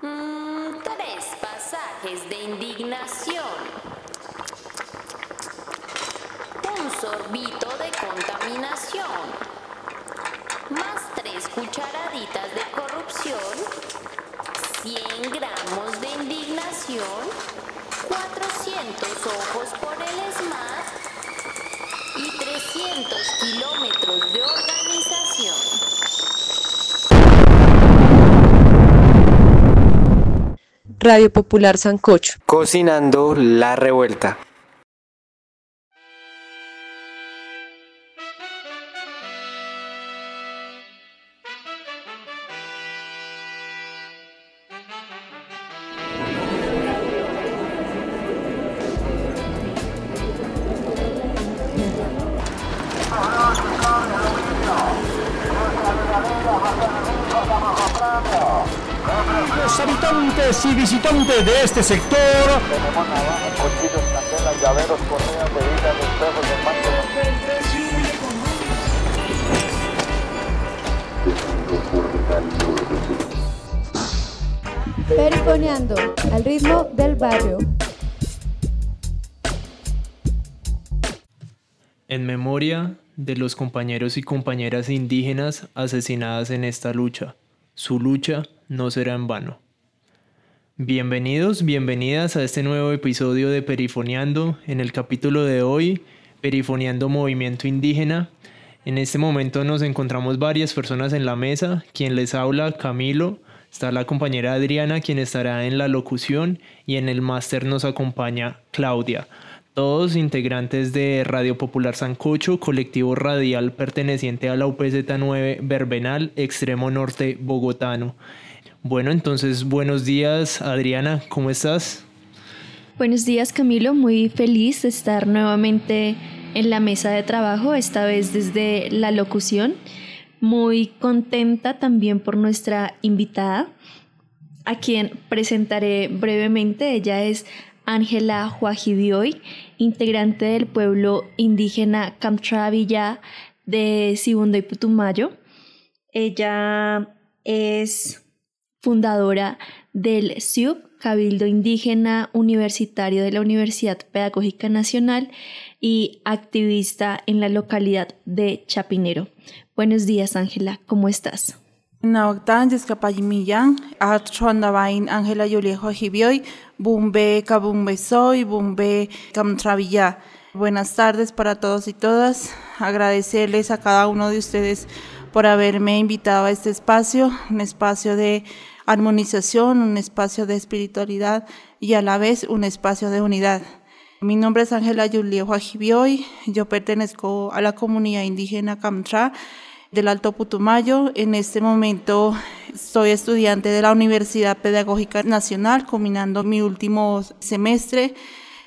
Mm, tres pasajes de indignación. Un sorbito de contaminación. Más tres cucharaditas de corrupción. 100 gramos de indignación. 400 ojos por el SMAT. Y 300 kilómetros de organización. Radio Popular Sancocho. Cocinando la revuelta. De este sector Perifoneando al ritmo del barrio. En memoria de los compañeros y compañeras indígenas asesinadas en esta lucha. Su lucha no será en vano. Bienvenidos, bienvenidas a este nuevo episodio de Perifoneando. En el capítulo de hoy, Perifoneando Movimiento Indígena. En este momento nos encontramos varias personas en la mesa. Quien les habla, Camilo. Está la compañera Adriana, quien estará en la locución. Y en el máster nos acompaña Claudia todos integrantes de Radio Popular Sancocho, colectivo radial perteneciente a la UPZ9 Verbenal, extremo norte bogotano. Bueno, entonces buenos días Adriana, ¿cómo estás? Buenos días Camilo, muy feliz de estar nuevamente en la mesa de trabajo, esta vez desde la locución. Muy contenta también por nuestra invitada, a quien presentaré brevemente. Ella es Ángela Huajibioy, integrante del pueblo indígena Camtravilla de Sibundo y Putumayo. Ella es fundadora del SIUP, Cabildo Indígena Universitario de la Universidad Pedagógica Nacional y activista en la localidad de Chapinero. Buenos días, Ángela, ¿cómo estás? Atrondabain Ángela Jibioy, Bumbe Kabumbe Soy, Bumbe Camtravilla. Buenas tardes para todos y todas. Agradecerles a cada uno de ustedes por haberme invitado a este espacio, un espacio de armonización, un espacio de espiritualidad y a la vez un espacio de unidad. Mi nombre es Ángela Yuliejo Ajibioy, yo pertenezco a la comunidad indígena Camtra del Alto Putumayo. En este momento soy estudiante de la Universidad Pedagógica Nacional, combinando mi último semestre,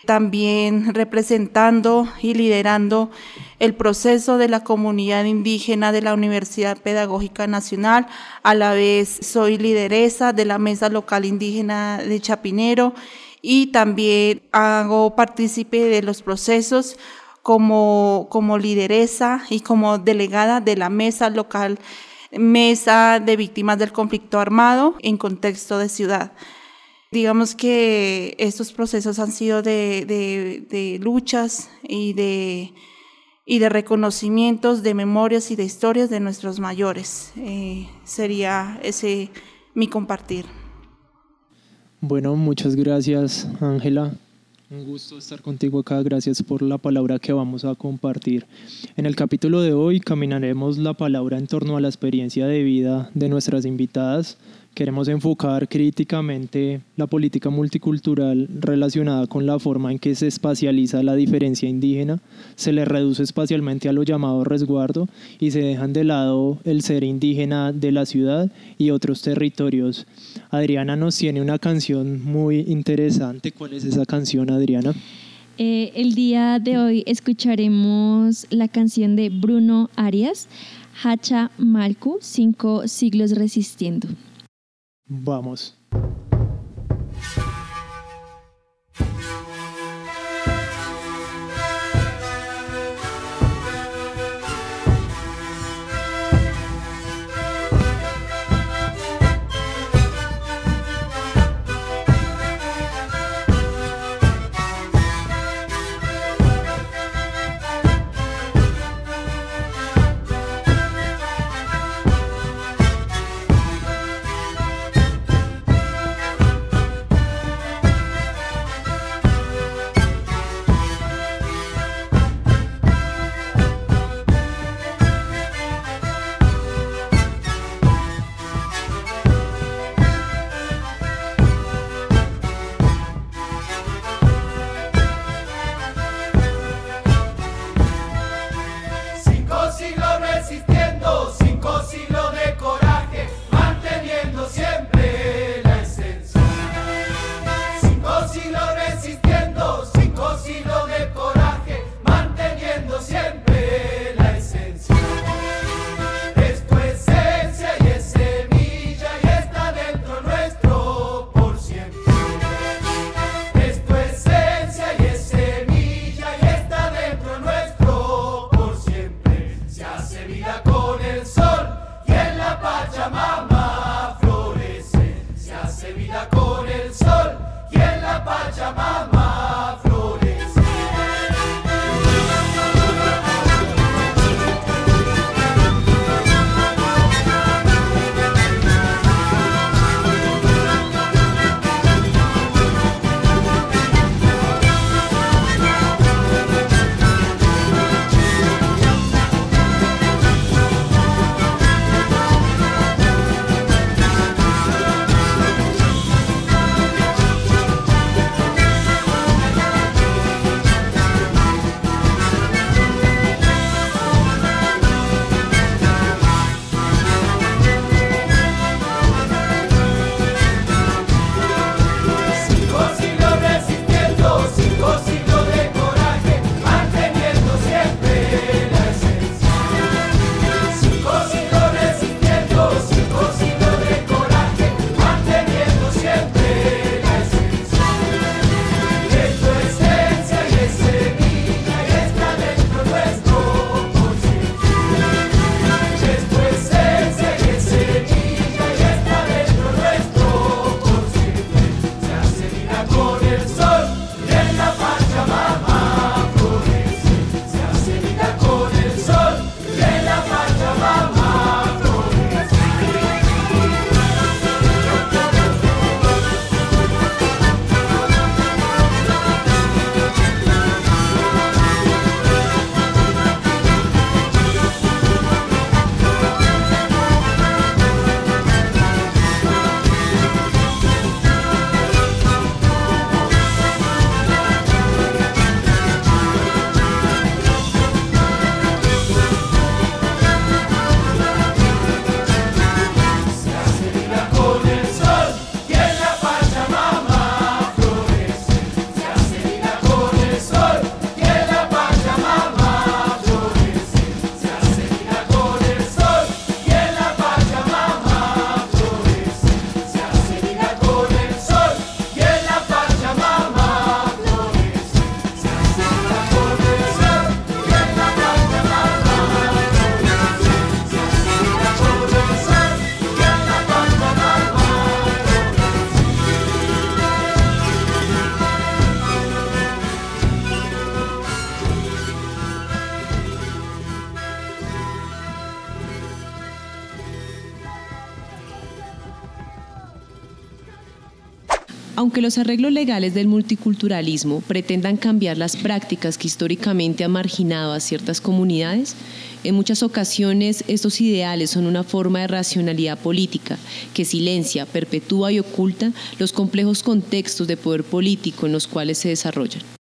también representando y liderando el proceso de la comunidad indígena de la Universidad Pedagógica Nacional. A la vez soy lideresa de la Mesa Local Indígena de Chapinero y también hago partícipe de los procesos como, como lideresa y como delegada de la mesa local, mesa de víctimas del conflicto armado en contexto de ciudad. Digamos que estos procesos han sido de, de, luchas y de, y de reconocimientos de memorias y de historias de nuestros mayores. Eh, sería ese mi compartir. Bueno, muchas gracias, Ángela. Un gusto estar contigo acá, gracias por la palabra que vamos a compartir. En el capítulo de hoy caminaremos la palabra en torno a la experiencia de vida de nuestras invitadas. Queremos enfocar críticamente la política multicultural relacionada con la forma en que se espacializa la diferencia indígena, se le reduce espacialmente a lo llamado resguardo y se dejan de lado el ser indígena de la ciudad y otros territorios. Adriana nos tiene una canción muy interesante. ¿Cuál es esa canción, Adriana? Eh, el día de hoy escucharemos la canción de Bruno Arias, Hacha Malku, Cinco siglos resistiendo. Vamos. Los arreglos legales del multiculturalismo pretendan cambiar las prácticas que históricamente han marginado a ciertas comunidades, en muchas ocasiones estos ideales son una forma de racionalidad política que silencia, perpetúa y oculta los complejos contextos de poder político en los cuales se desarrollan.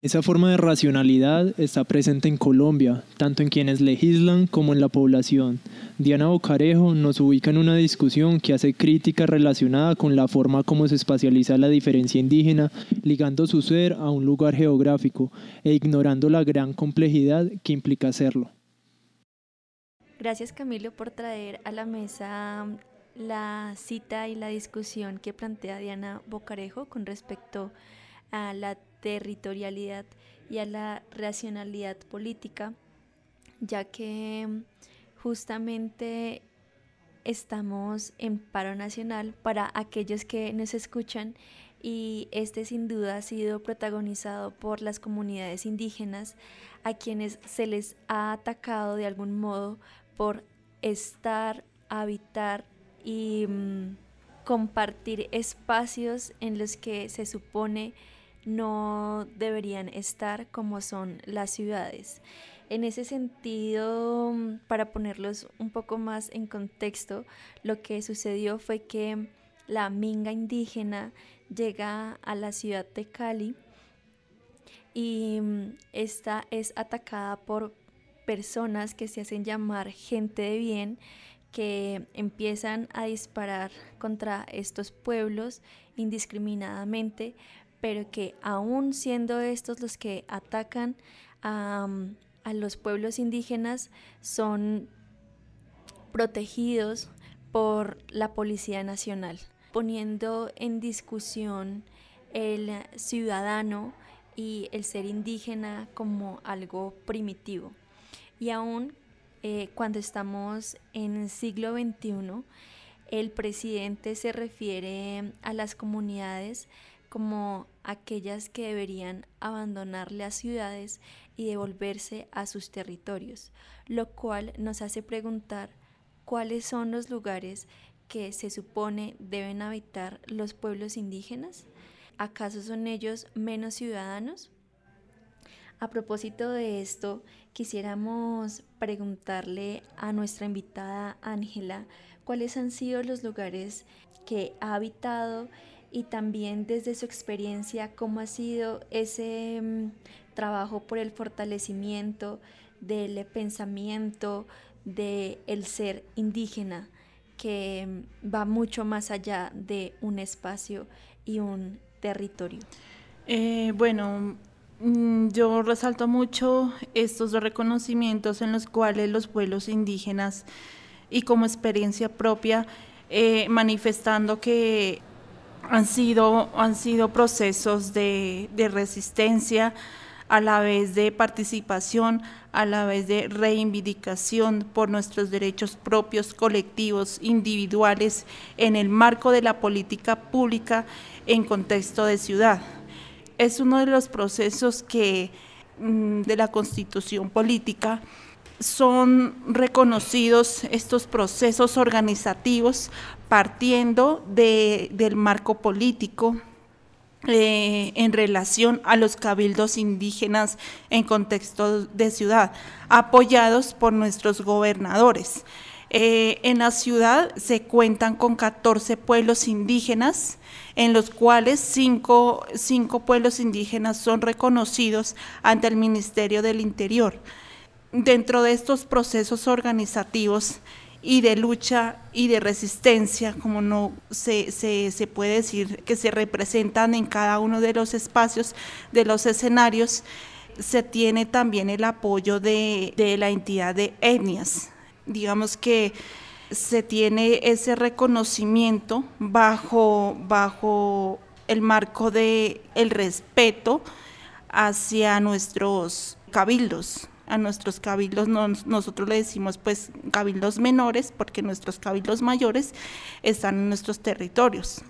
Esa forma de racionalidad está presente en Colombia, tanto en quienes legislan como en la población. Diana Bocarejo nos ubica en una discusión que hace crítica relacionada con la forma como se espacializa la diferencia indígena, ligando su ser a un lugar geográfico e ignorando la gran complejidad que implica hacerlo. Gracias Camilo por traer a la mesa la cita y la discusión que plantea Diana Bocarejo con respecto a la territorialidad y a la racionalidad política, ya que mm, justamente estamos en paro nacional para aquellos que nos escuchan y este sin duda ha sido protagonizado por las comunidades indígenas a quienes se les ha atacado de algún modo por estar, habitar y mm, compartir espacios en los que se supone no deberían estar como son las ciudades. En ese sentido, para ponerlos un poco más en contexto, lo que sucedió fue que la minga indígena llega a la ciudad de Cali y mm, esta es atacada por personas que se hacen llamar gente de bien que empiezan a disparar contra estos pueblos indiscriminadamente pero que aún siendo estos los que atacan a, los pueblos indígenas, son protegidos por la Policía Nacional, poniendo en discusión el ciudadano y el ser indígena como algo primitivo. Y aún eh, cuando estamos en el siglo XXI, el presidente se refiere a las comunidades como aquellas que deberían abandonar las ciudades y devolverse a sus territorios, lo cual nos hace preguntar cuáles son los lugares que se supone deben habitar los pueblos indígenas. ¿Acaso son ellos menos ciudadanos? A propósito de esto, quisiéramos preguntarle a nuestra invitada Ángela cuáles han sido los lugares que ha habitado y también desde su experiencia cómo ha sido ese mm, trabajo por el fortalecimiento del pensamiento del el ser indígena que mm, va mucho más allá de un espacio y un territorio. Eh, bueno, mm, yo resalto mucho estos reconocimientos en los cuales los pueblos indígenas y como experiencia propia eh, manifestando que han sido, han sido procesos de, de resistencia, a la vez de participación, a la vez de reivindicación por nuestros derechos propios, colectivos, individuales, en el marco de la política pública en contexto de ciudad. Es uno de los procesos que mm, de la constitución política son reconocidos estos procesos organizativos partiendo del marco político eh, en relación a los cabildos indígenas en contexto de ciudad, apoyados por nuestros gobernadores. Eh, en la ciudad se cuentan con 14 pueblos indígenas, en los cuales cinco, cinco pueblos indígenas son reconocidos ante el Ministerio del Interior. Dentro de estos procesos organizativos y de lucha y de resistencia, como no se, se, puede decir, que se representan en cada uno de los espacios, de los escenarios, se tiene también el apoyo de, de la entidad de etnias. Digamos que se tiene ese reconocimiento bajo, bajo el marco de el respeto hacia nuestros cabildos, a nuestros cabildos, nosotros le decimos pues cabildos menores porque nuestros cabildos mayores están en nuestros territorios.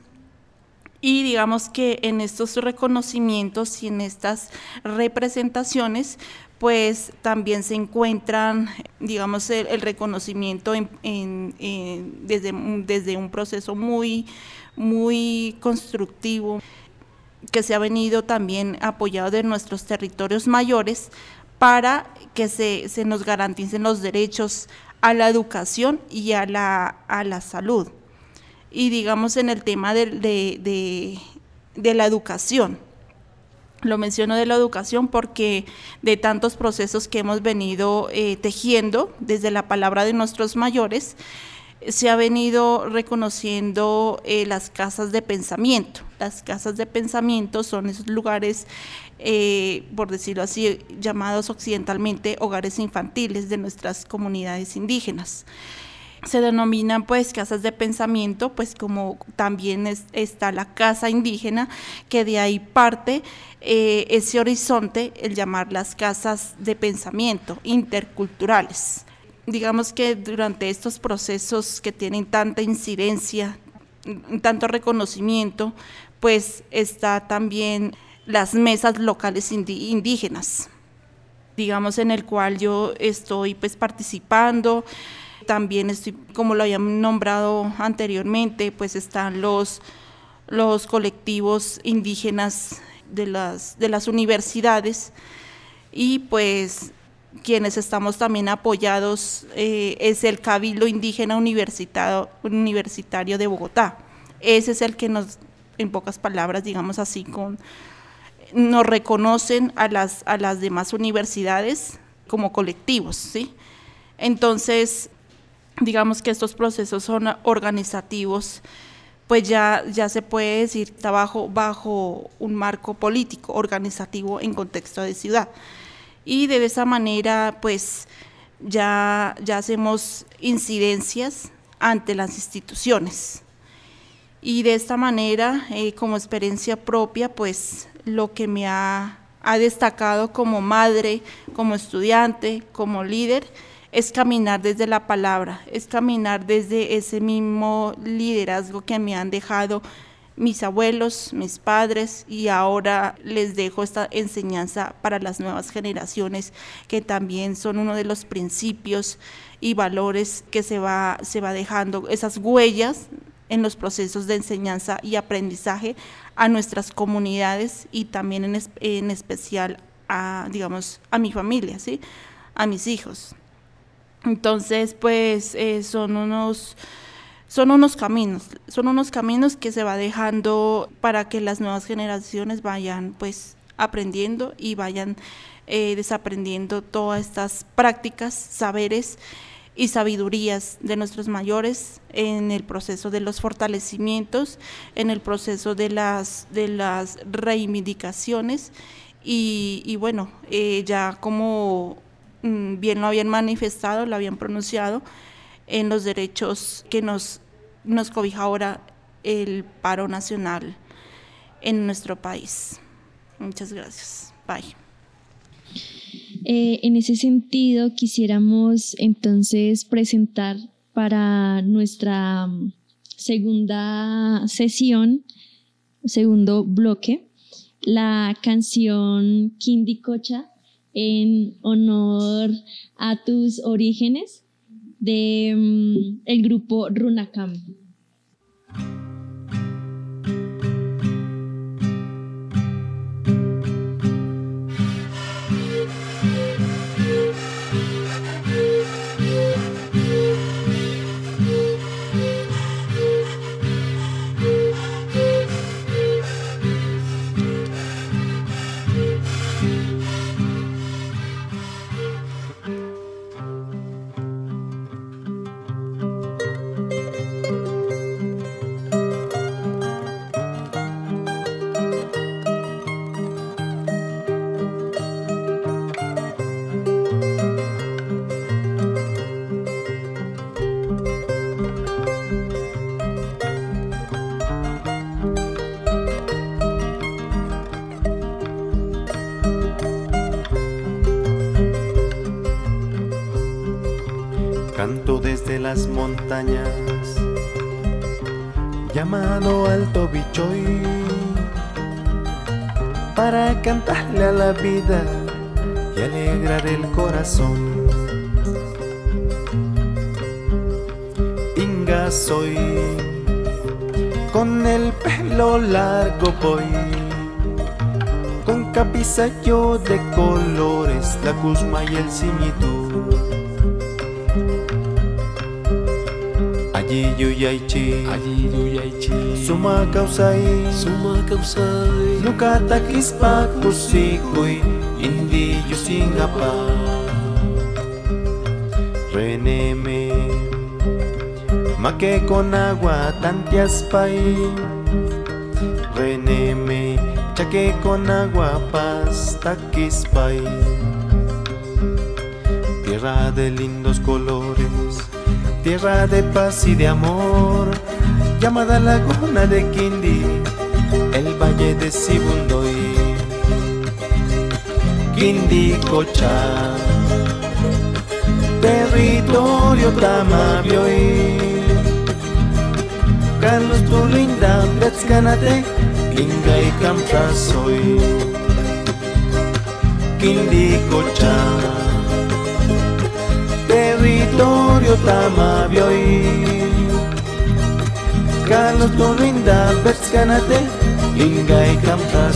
Y digamos que en estos reconocimientos y en estas representaciones, pues también se encuentran, digamos, el, reconocimiento desde, desde un proceso muy, muy constructivo que se ha venido también apoyado de nuestros territorios mayores para que se, se nos garanticen los derechos a la educación y a la, a la salud. Y digamos en el tema de, de, de, la educación. Lo menciono de la educación porque de tantos procesos que hemos venido eh, tejiendo desde la palabra de nuestros mayores, se ha venido reconociendo eh, las casas de pensamiento. Las casas de pensamiento son esos lugares, eh, por decirlo así, llamados occidentalmente hogares infantiles de nuestras comunidades indígenas. Se denominan pues casas de pensamiento, pues como también está la casa indígena, que de ahí parte eh, ese horizonte, el llamar las casas de pensamiento interculturales digamos que durante estos procesos que tienen tanta incidencia, tanto reconocimiento, pues está también las mesas locales indígenas, digamos en el cual yo estoy pues participando, también estoy, como lo habían nombrado anteriormente, pues están los, los colectivos indígenas de las, de las universidades y pues quienes estamos también apoyados eh, es el Cabildo Indígena Universitario, Universitario de Bogotá. Ese es el que nos, en pocas palabras, digamos así, con, nos reconocen a las, a las demás universidades como colectivos, ¿sí? Entonces, digamos que estos procesos son organizativos, pues ya, ya se puede decir, está bajo, bajo un marco político, organizativo en contexto de ciudad y de esa manera pues ya, ya hacemos incidencias ante las instituciones. Y de esta manera, eh, como experiencia propia, pues lo que me ha, ha destacado como madre, como estudiante, como líder, es caminar desde la palabra, es caminar desde ese mismo liderazgo que me han dejado mis abuelos, mis padres y ahora les dejo esta enseñanza para las nuevas generaciones que también son uno de los principios y valores que se va, se va dejando, esas huellas en los procesos de enseñanza y aprendizaje a nuestras comunidades y también en, en especial a, digamos, a mi familia, ¿sí? a mis hijos. Entonces, pues eh, son unos son unos caminos, son unos caminos que se va dejando para que las nuevas generaciones vayan pues aprendiendo y vayan eh, desaprendiendo todas estas prácticas, saberes y sabidurías de nuestros mayores en el proceso de los fortalecimientos, en el proceso de las, de las reivindicaciones y, bueno, eh, ya como mm, bien lo habían manifestado, lo habían pronunciado, en los derechos que nos, nos cobija ahora el paro nacional en nuestro país. Muchas gracias. Bye. Eh, en ese sentido, quisiéramos entonces presentar para nuestra mm, segunda sesión, segundo bloque, la canción Cocha en honor a tus orígenes de mm, grupo Runacam. Las montañas llamado Alto Bichoy para cantarle a la vida y alegrar el corazón. Inga soy, con el pelo largo voy, con yo de colores, la cusma y el ciñitu. Yuyaichi, allí yuyaichi, suma causai, suma causai, nunca taquispa kusikuy, indi yusingapa. Reneme, maque con agua tantias pai, reneme, chaque con agua pasta quispay. Tierra de lindos colores tierra de paz y de amor, llamada Laguna de Quindi, el valle de Sibundoy. Quindi Cocha, territorio Tamabioy. Carlos Turinda, Betzcanate, Kinga y Camtrasoy. Quindi Cocha βιοτάμα βιοή Καλο το νουίντα περσκανατε, λίγα η καμτά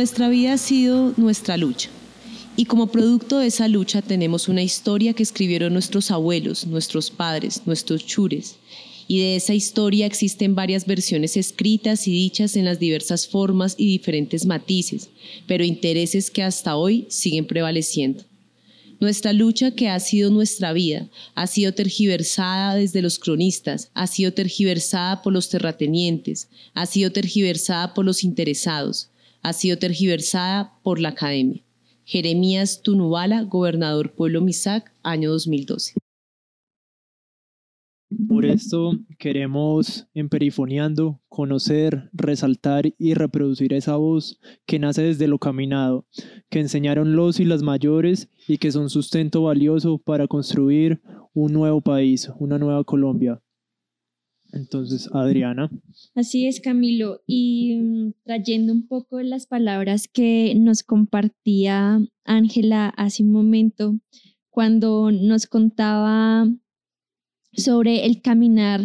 Nuestra vida ha sido nuestra lucha. Y como producto de esa lucha tenemos una historia que escribieron nuestros abuelos, nuestros padres, nuestros chures. Y de esa historia existen varias versiones escritas y dichas en las diversas formas y diferentes matices, pero intereses que hasta hoy siguen prevaleciendo. Nuestra lucha que ha sido nuestra vida ha sido tergiversada desde los cronistas, ha sido tergiversada por los terratenientes, ha sido tergiversada por los interesados, ha sido tergiversada por la academia. Jeremías Tunubala, gobernador Pueblo Misac, año 2012. Por esto queremos, en Perifoneando, conocer, resaltar y reproducir esa voz que nace desde lo caminado, que enseñaron los y las mayores y que son sustento valioso para construir un nuevo país, una nueva Colombia. Entonces, Adriana. Así es, Camilo. Y mm, trayendo un poco las palabras que nos compartía Ángela hace un momento, cuando nos contaba sobre el caminar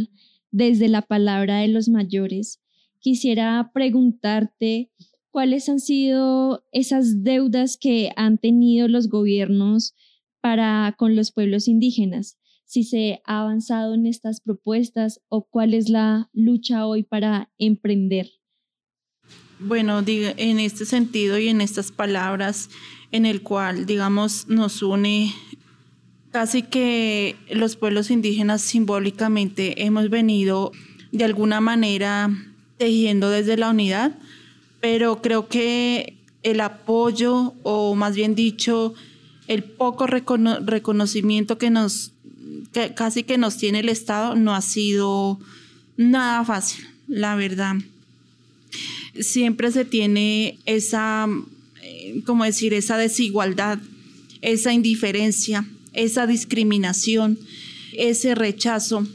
desde la palabra de los mayores, quisiera preguntarte ¿cuáles han sido esas deudas que han tenido los gobiernos para con los pueblos indígenas? Si se ha avanzado en estas propuestas o cuál es la lucha hoy para emprender. Bueno, en este sentido y en estas palabras, en el cual, digamos, nos une casi que los pueblos indígenas simbólicamente hemos venido de alguna manera tejiendo desde la unidad, pero creo que el apoyo, o más bien dicho, el poco reconocimiento que nos, que casi que nos tiene el Estado, no ha sido nada fácil, la verdad. Siempre se tiene esa, eh, como decir, esa desigualdad, esa indiferencia, esa discriminación, ese rechazo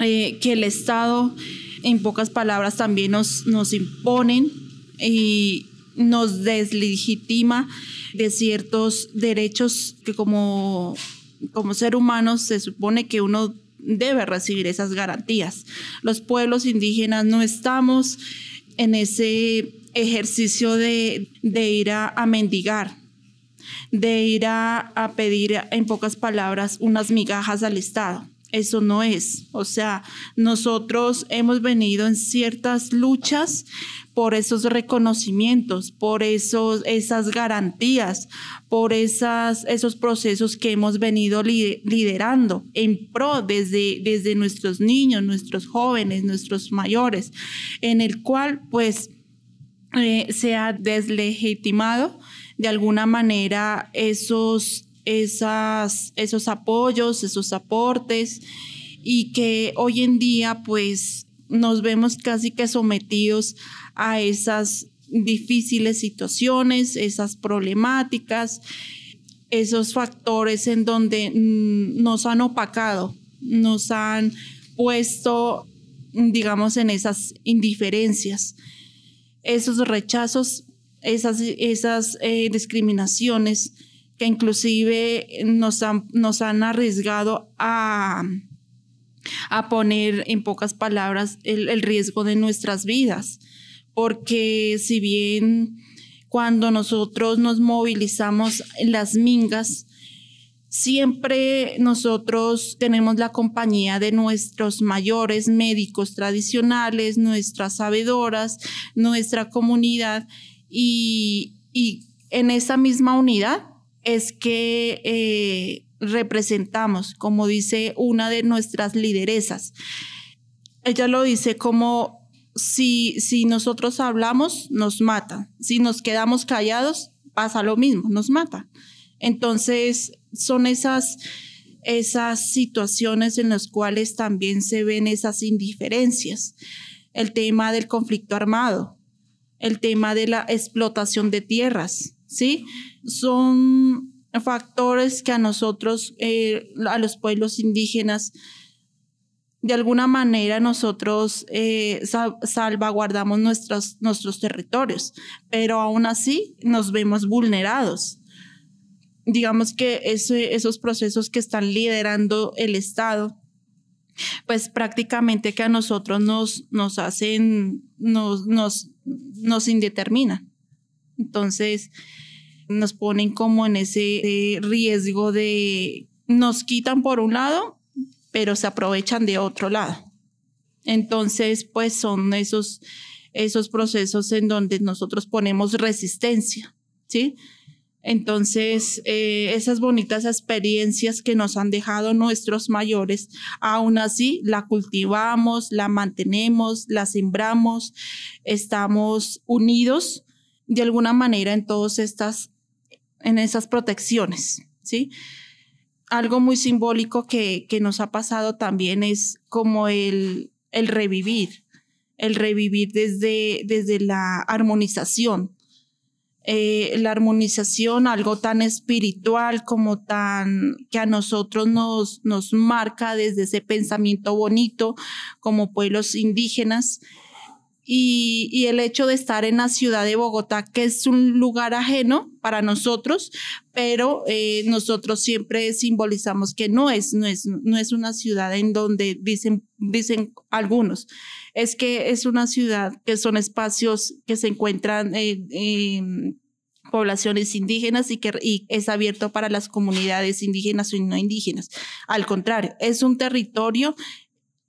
eh, que el Estado, en pocas palabras, también nos, nos imponen y nos deslegitima de ciertos derechos que como, como ser humano se supone que uno debe recibir esas garantías. Los pueblos indígenas no estamos en ese ejercicio de, ir a, mendigar, de ir a, pedir, en pocas palabras, unas migajas al Estado. Eso no es. O sea, nosotros hemos venido en ciertas luchas por esos reconocimientos, por esos, esas garantías, por esas, esos procesos que hemos venido liderando en pro desde, desde nuestros niños, nuestros jóvenes, nuestros mayores, en el cual pues eh, se ha deslegitimado de alguna manera esos, esas, esos apoyos, esos aportes y que hoy en día pues nos vemos casi que sometidos a esas difíciles situaciones, esas problemáticas, esos factores en donde mm, nos han opacado, nos han puesto, digamos, en esas indiferencias, esos rechazos, esas, esas eh, discriminaciones que inclusive nos han, nos han arriesgado a, a poner en pocas palabras el riesgo de nuestras vidas. Porque si bien cuando nosotros nos movilizamos en las mingas, siempre nosotros tenemos la compañía de nuestros mayores médicos tradicionales, nuestras sabedoras, nuestra comunidad y, en esa misma unidad es que eh, representamos, como dice una de nuestras lideresas. Ella lo dice como si, si nosotros hablamos, nos mata. Si nos quedamos callados, pasa lo mismo, nos mata. Entonces, son esas, esas situaciones en las cuales también se ven esas indiferencias. El tema del conflicto armado, el tema de la explotación de tierras, ¿sí? Son factores que a nosotros, eh, a los pueblos indígenas, de alguna manera nosotros eh, salvaguardamos nuestros, nuestros territorios, pero aún así nos vemos vulnerados. Digamos que esos procesos que están liderando el Estado, pues prácticamente que a nosotros nos, nos hacen, nos, nos, nos indeterminan. Entonces, nos ponen como en ese riesgo de, nos quitan por un lado pero se aprovechan de otro lado. Entonces, pues son esos, esos procesos en donde nosotros ponemos resistencia, ¿sí? Entonces, eh, esas bonitas experiencias que nos han dejado nuestros mayores, aún así la cultivamos, la mantenemos, la sembramos, estamos unidos de alguna manera en todas estas, en esas protecciones, ¿sí? algo muy simbólico que, nos ha pasado también es como el, el revivir, el revivir desde, desde la armonización. Eh, la armonización, algo tan espiritual como tan que a nosotros nos, nos marca desde ese pensamiento bonito como pueblos indígenas y, el hecho de estar en la ciudad de Bogotá, que es un lugar ajeno para nosotros, pero eh, nosotros siempre simbolizamos que no es, no, es, no es una ciudad en donde dicen, dicen algunos, es que es una ciudad que son espacios que se encuentran en poblaciones indígenas y que es abierto para las comunidades indígenas y no indígenas. Al contrario, es un territorio,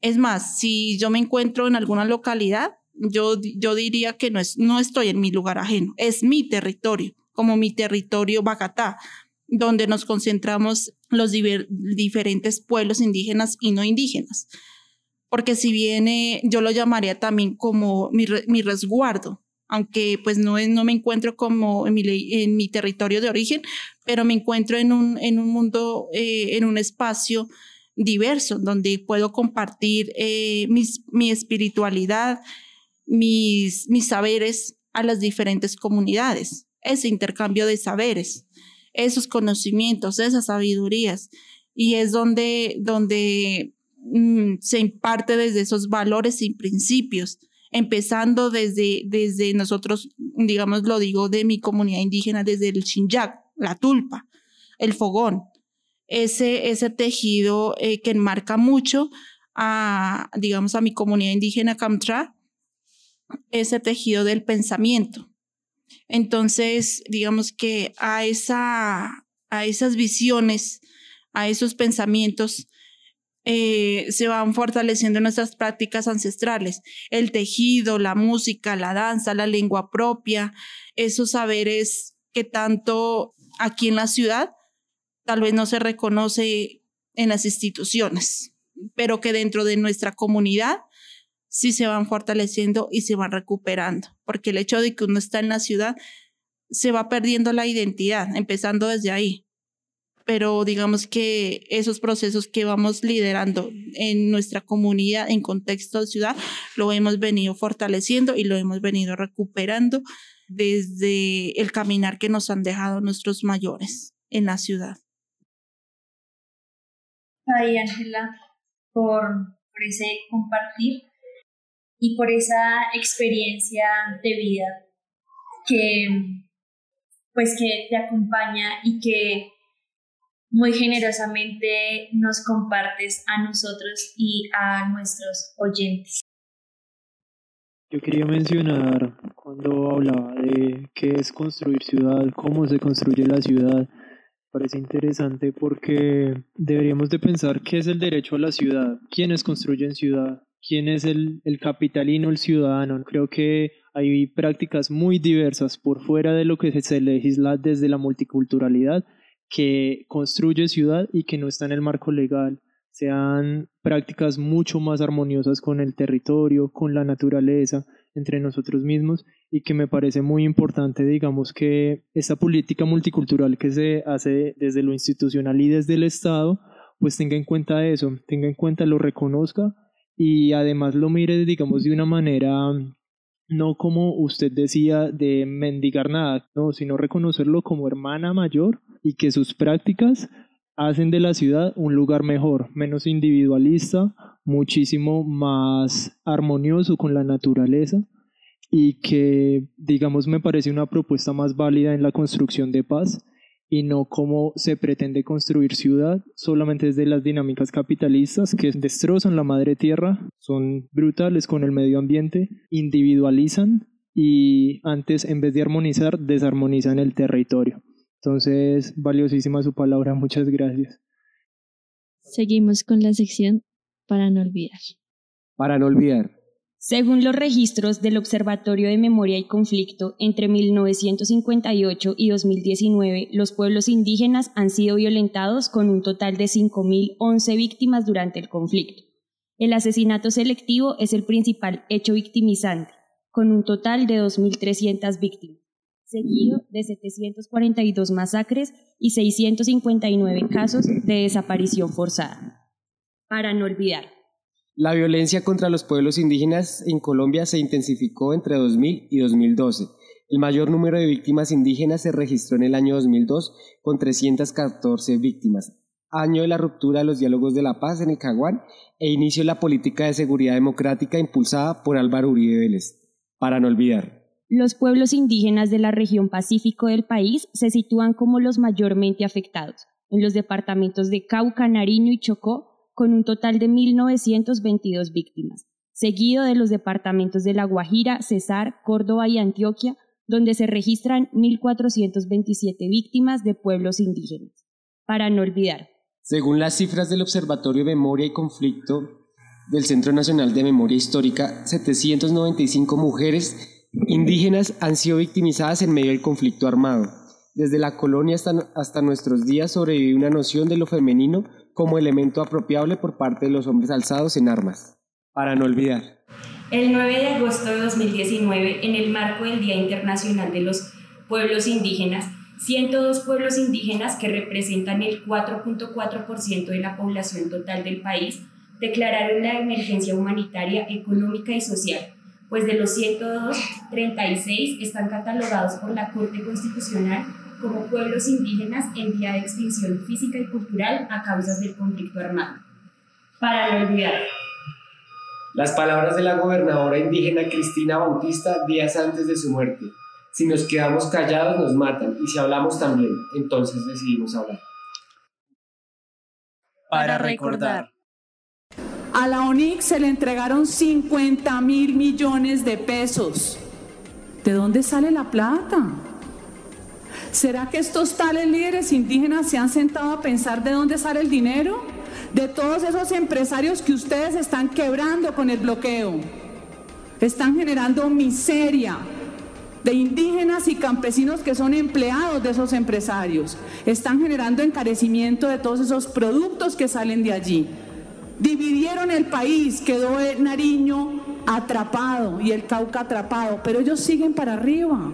es más, si yo me encuentro en alguna localidad, yo, yo diría que no, es, no estoy en mi lugar ajeno, es mi territorio, como mi territorio Bagatá, donde nos concentramos los diferentes pueblos indígenas y no indígenas. Porque si viene, yo lo llamaría también como mi, mi resguardo, aunque pues no, no me encuentro como en mi, en mi territorio de origen, pero me encuentro en un, en un mundo, eh, en un espacio diverso, donde puedo compartir eh, mis, mi espiritualidad, mis, mis saberes a las diferentes comunidades, ese intercambio de saberes, esos conocimientos, esas sabidurías, y es donde, donde mm, se imparte desde esos valores y principios empezando desde, desde nosotros, digamos, lo digo de mi comunidad indígena, desde el Xinjiang, la tulpa, el fogón, ese, ese tejido eh, que enmarca mucho a, digamos, a mi comunidad indígena Kamtra, ese tejido del pensamiento. Entonces, digamos que a, esa, a esas visiones, a esos pensamientos, eh, se van fortaleciendo nuestras prácticas ancestrales, el tejido, la música, la danza, la lengua propia, esos saberes que tanto aquí en la ciudad tal vez no se reconoce en las instituciones, pero que dentro de nuestra comunidad sí se van fortaleciendo y se van recuperando, porque el hecho de que uno está en la ciudad se va perdiendo la identidad, empezando desde ahí pero digamos que esos procesos que vamos liderando en nuestra comunidad, en contexto de ciudad, lo hemos venido fortaleciendo y lo hemos venido recuperando desde el caminar que nos han dejado nuestros mayores en la ciudad. Ay, Ángela, por, por ese compartir y por esa experiencia de vida que pues que te acompaña y que muy generosamente nos compartes a nosotros y a nuestros oyentes. Yo quería mencionar cuando hablaba de qué es construir ciudad, cómo se construye la ciudad. Parece interesante porque deberíamos de pensar qué es el derecho a la ciudad, quiénes construyen ciudad, quién es el, el capitalino, el ciudadano. Creo que hay prácticas muy diversas por fuera de lo que se legisla desde la multiculturalidad que construye ciudad y que no está en el marco legal, sean prácticas mucho más armoniosas con el territorio, con la naturaleza, entre nosotros mismos y que me parece muy importante, digamos, que esta política multicultural que se hace desde lo institucional y desde el Estado, pues tenga en cuenta eso, tenga en cuenta, lo reconozca y además lo mire, digamos, de una manera no como usted decía de mendigar nada, no, sino reconocerlo como hermana mayor y que sus prácticas hacen de la ciudad un lugar mejor, menos individualista, muchísimo más armonioso con la naturaleza y que, digamos, me parece una propuesta más válida en la construcción de paz y no como se pretende construir ciudad solamente desde las dinámicas capitalistas que destrozan la madre tierra, son brutales con el medio ambiente, individualizan y antes en vez de armonizar desarmonizan el territorio. Entonces, valiosísima su palabra, muchas gracias. Seguimos con la sección para no olvidar. Para no olvidar. Según los registros del Observatorio de Memoria y Conflicto, entre 1958 y 2019, los pueblos indígenas han sido violentados con un total de 5.011 víctimas durante el conflicto. El asesinato selectivo es el principal hecho victimizante, con un total de 2.300 víctimas, seguido de 742 masacres y 659 casos de desaparición forzada. Para no olvidar. La violencia contra los pueblos indígenas en Colombia se intensificó entre 2000 y 2012. El mayor número de víctimas indígenas se registró en el año 2002 con 314 víctimas, año de la ruptura de los diálogos de la paz en el Caguán e inicio de la política de seguridad democrática impulsada por Álvaro Uribe Vélez. Para no olvidar. Los pueblos indígenas de la región pacífico del país se sitúan como los mayormente afectados, en los departamentos de Cauca, Nariño y Chocó, con un total de 1.922 víctimas, seguido de los departamentos de La Guajira, Cesar, Córdoba y Antioquia, donde se registran 1.427 víctimas de pueblos indígenas. Para no olvidar. Según las cifras del Observatorio de Memoria y Conflicto del Centro Nacional de Memoria Histórica, 795 mujeres indígenas han sido victimizadas en medio del conflicto armado. Desde la colonia hasta, hasta nuestros días sobrevive una noción de lo femenino como elemento apropiable por parte de los hombres alzados en armas. Para no olvidar. El 9 de agosto de 2019, en el marco del Día Internacional de los Pueblos Indígenas, 102 pueblos indígenas que representan el 4.4% de la población total del país declararon la emergencia humanitaria, económica y social, pues de los 102, 36 están catalogados por la Corte Constitucional como pueblos indígenas en vía de extinción física y cultural a causas del conflicto armado. Para no olvidar. Las palabras de la gobernadora indígena Cristina Bautista días antes de su muerte. Si nos quedamos callados nos matan y si hablamos también, entonces decidimos hablar. Para recordar. A la ONIC se le entregaron 50 mil millones de pesos. ¿De dónde sale la plata? ¿Será que estos tales líderes indígenas se han sentado a pensar de dónde sale el dinero? De todos esos empresarios que ustedes están quebrando con el bloqueo. Están generando miseria, de indígenas y campesinos que son empleados de esos empresarios. Están generando encarecimiento de todos esos productos que salen de allí. Dividieron el país, quedó Nariño atrapado y el Cauca atrapado, pero ellos siguen para arriba.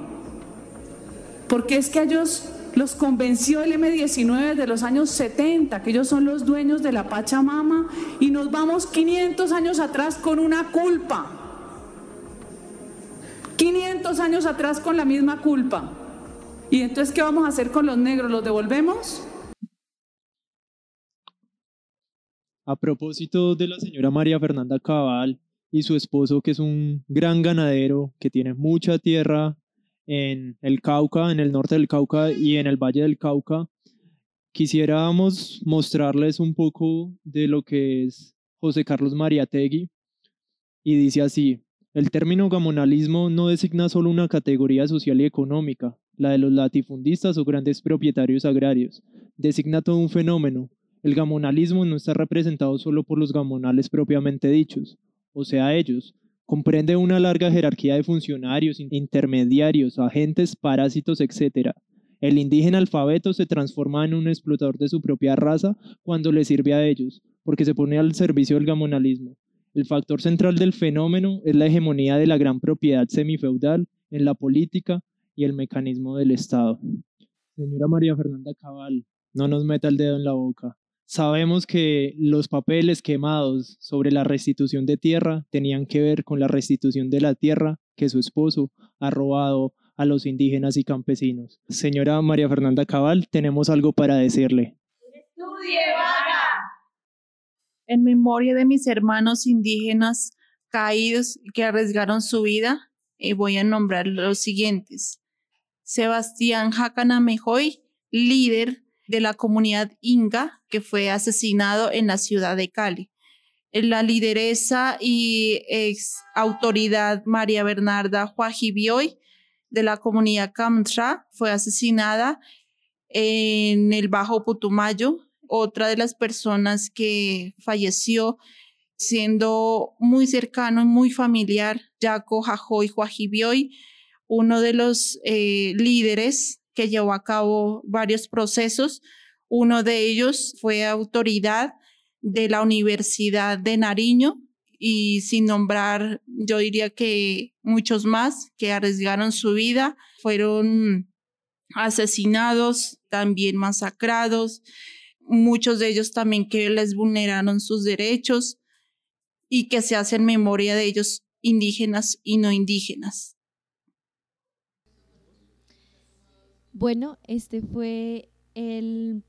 Porque es que ellos los convenció el M19 de los años 70, que ellos son los dueños de la Pachamama, y nos vamos 500 años atrás con una culpa. 500 años atrás con la misma culpa. ¿Y entonces qué vamos a hacer con los negros? ¿Los devolvemos? A propósito de la señora María Fernanda Cabal y su esposo, que es un gran ganadero, que tiene mucha tierra en el Cauca, en el norte del Cauca y en el Valle del Cauca, quisiéramos mostrarles un poco de lo que es José Carlos Mariategui. Y dice así, el término gamonalismo no designa solo una categoría social y económica, la de los latifundistas o grandes propietarios agrarios. Designa todo un fenómeno. El gamonalismo no está representado solo por los gamonales propiamente dichos, o sea, ellos. Comprende una larga jerarquía de funcionarios, intermediarios, agentes, parásitos, etc. El indígena alfabeto se transforma en un explotador de su propia raza cuando le sirve a ellos, porque se pone al servicio del gamonalismo. El factor central del fenómeno es la hegemonía de la gran propiedad semifeudal en la política y el mecanismo del Estado. Señora María Fernanda Cabal, no nos meta el dedo en la boca. Sabemos que los papeles quemados sobre la restitución de tierra tenían que ver con la restitución de la tierra que su esposo ha robado a los indígenas y campesinos. Señora María Fernanda Cabal, tenemos algo para decirle. Estudie, en memoria de mis hermanos indígenas caídos que arriesgaron su vida, eh, voy a nombrar los siguientes. Sebastián Jacana Mejoy, líder de la comunidad Inga, que fue asesinado en la ciudad de Cali. La lideresa y ex autoridad María Bernarda Juajibioy de la comunidad Camtra fue asesinada en el Bajo Putumayo, otra de las personas que falleció siendo muy cercano y muy familiar, Jaco Jajoy Juajibioy, uno de los eh, líderes que llevó a cabo varios procesos. Uno de ellos fue autoridad de la Universidad de Nariño y sin nombrar, yo diría que muchos más que arriesgaron su vida, fueron asesinados, también masacrados muchos de ellos también que les vulneraron sus derechos y que se hacen memoria de ellos indígenas y no indígenas. Bueno, este fue el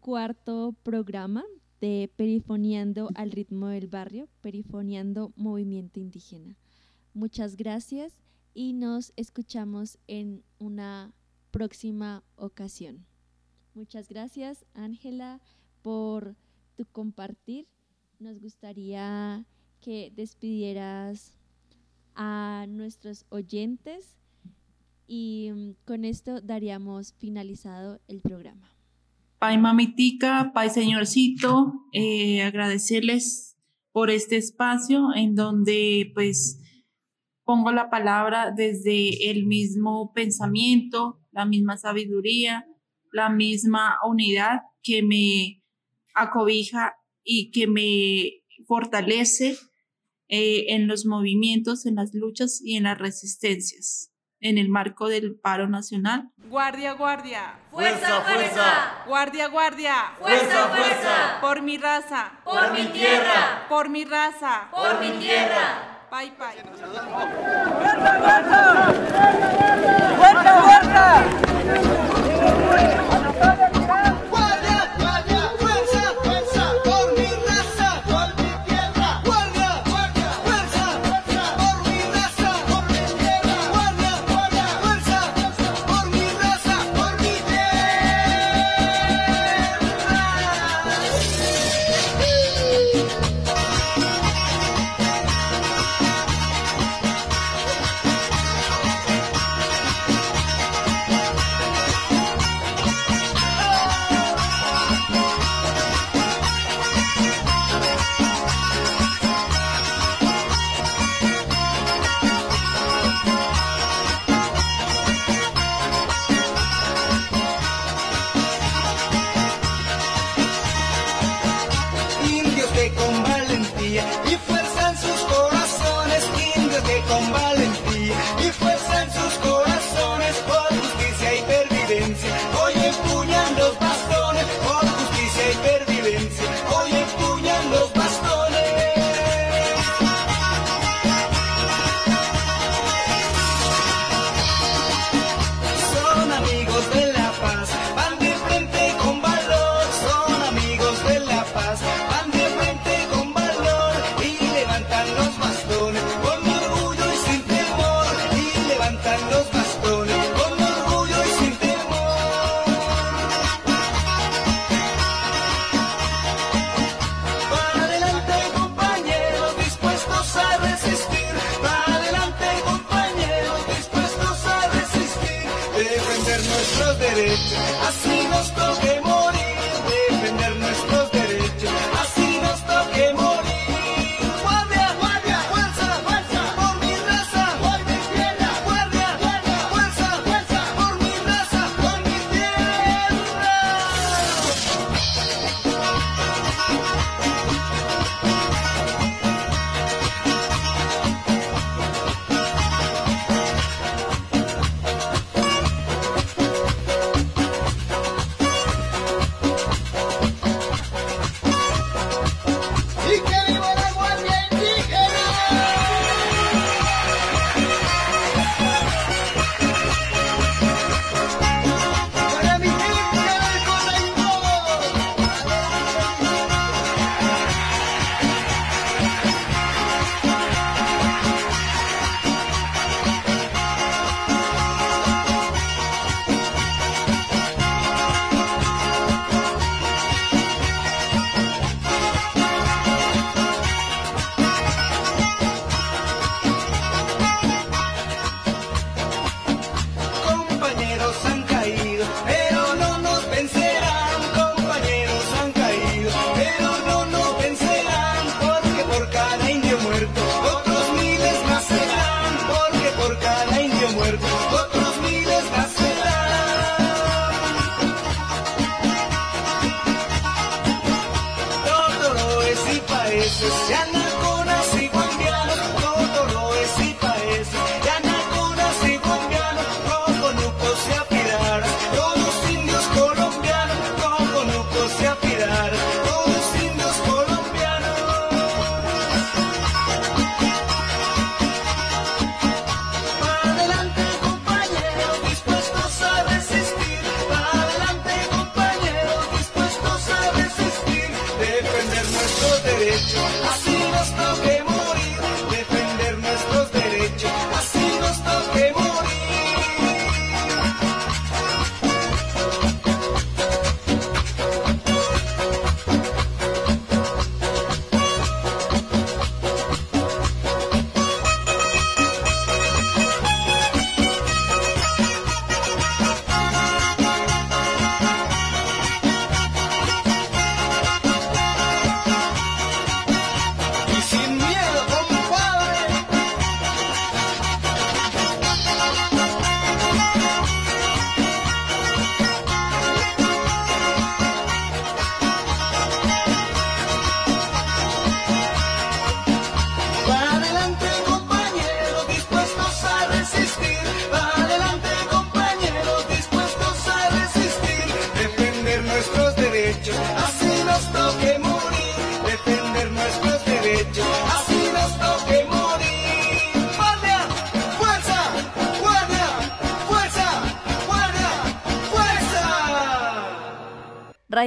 cuarto programa de Perifoneando al ritmo del barrio, Perifoneando Movimiento Indígena. Muchas gracias y nos escuchamos en una próxima ocasión. Muchas gracias, Ángela, por tu compartir. Nos gustaría que despidieras a nuestros oyentes y mm, con esto daríamos finalizado el programa. Pai mamitica, Pai señorcito, eh, agradecerles por este espacio en donde pues pongo la palabra desde el mismo pensamiento, la misma sabiduría, la misma unidad que me acobija y que me fortalece eh, en los movimientos, en las luchas y en las resistencias en el marco del paro nacional. Guardia, guardia. Fuerza, fuerza. Guardia, guardia. Fuerza, fuerza. Por mi raza. Por mi tierra. Por mi raza. Por mi tierra. Bye, bye. ¡Fuerza, fuerza! ¡Fuerza, fuerza!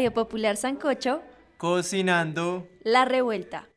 Radio Popular Sancocho, Cocinando La Revuelta.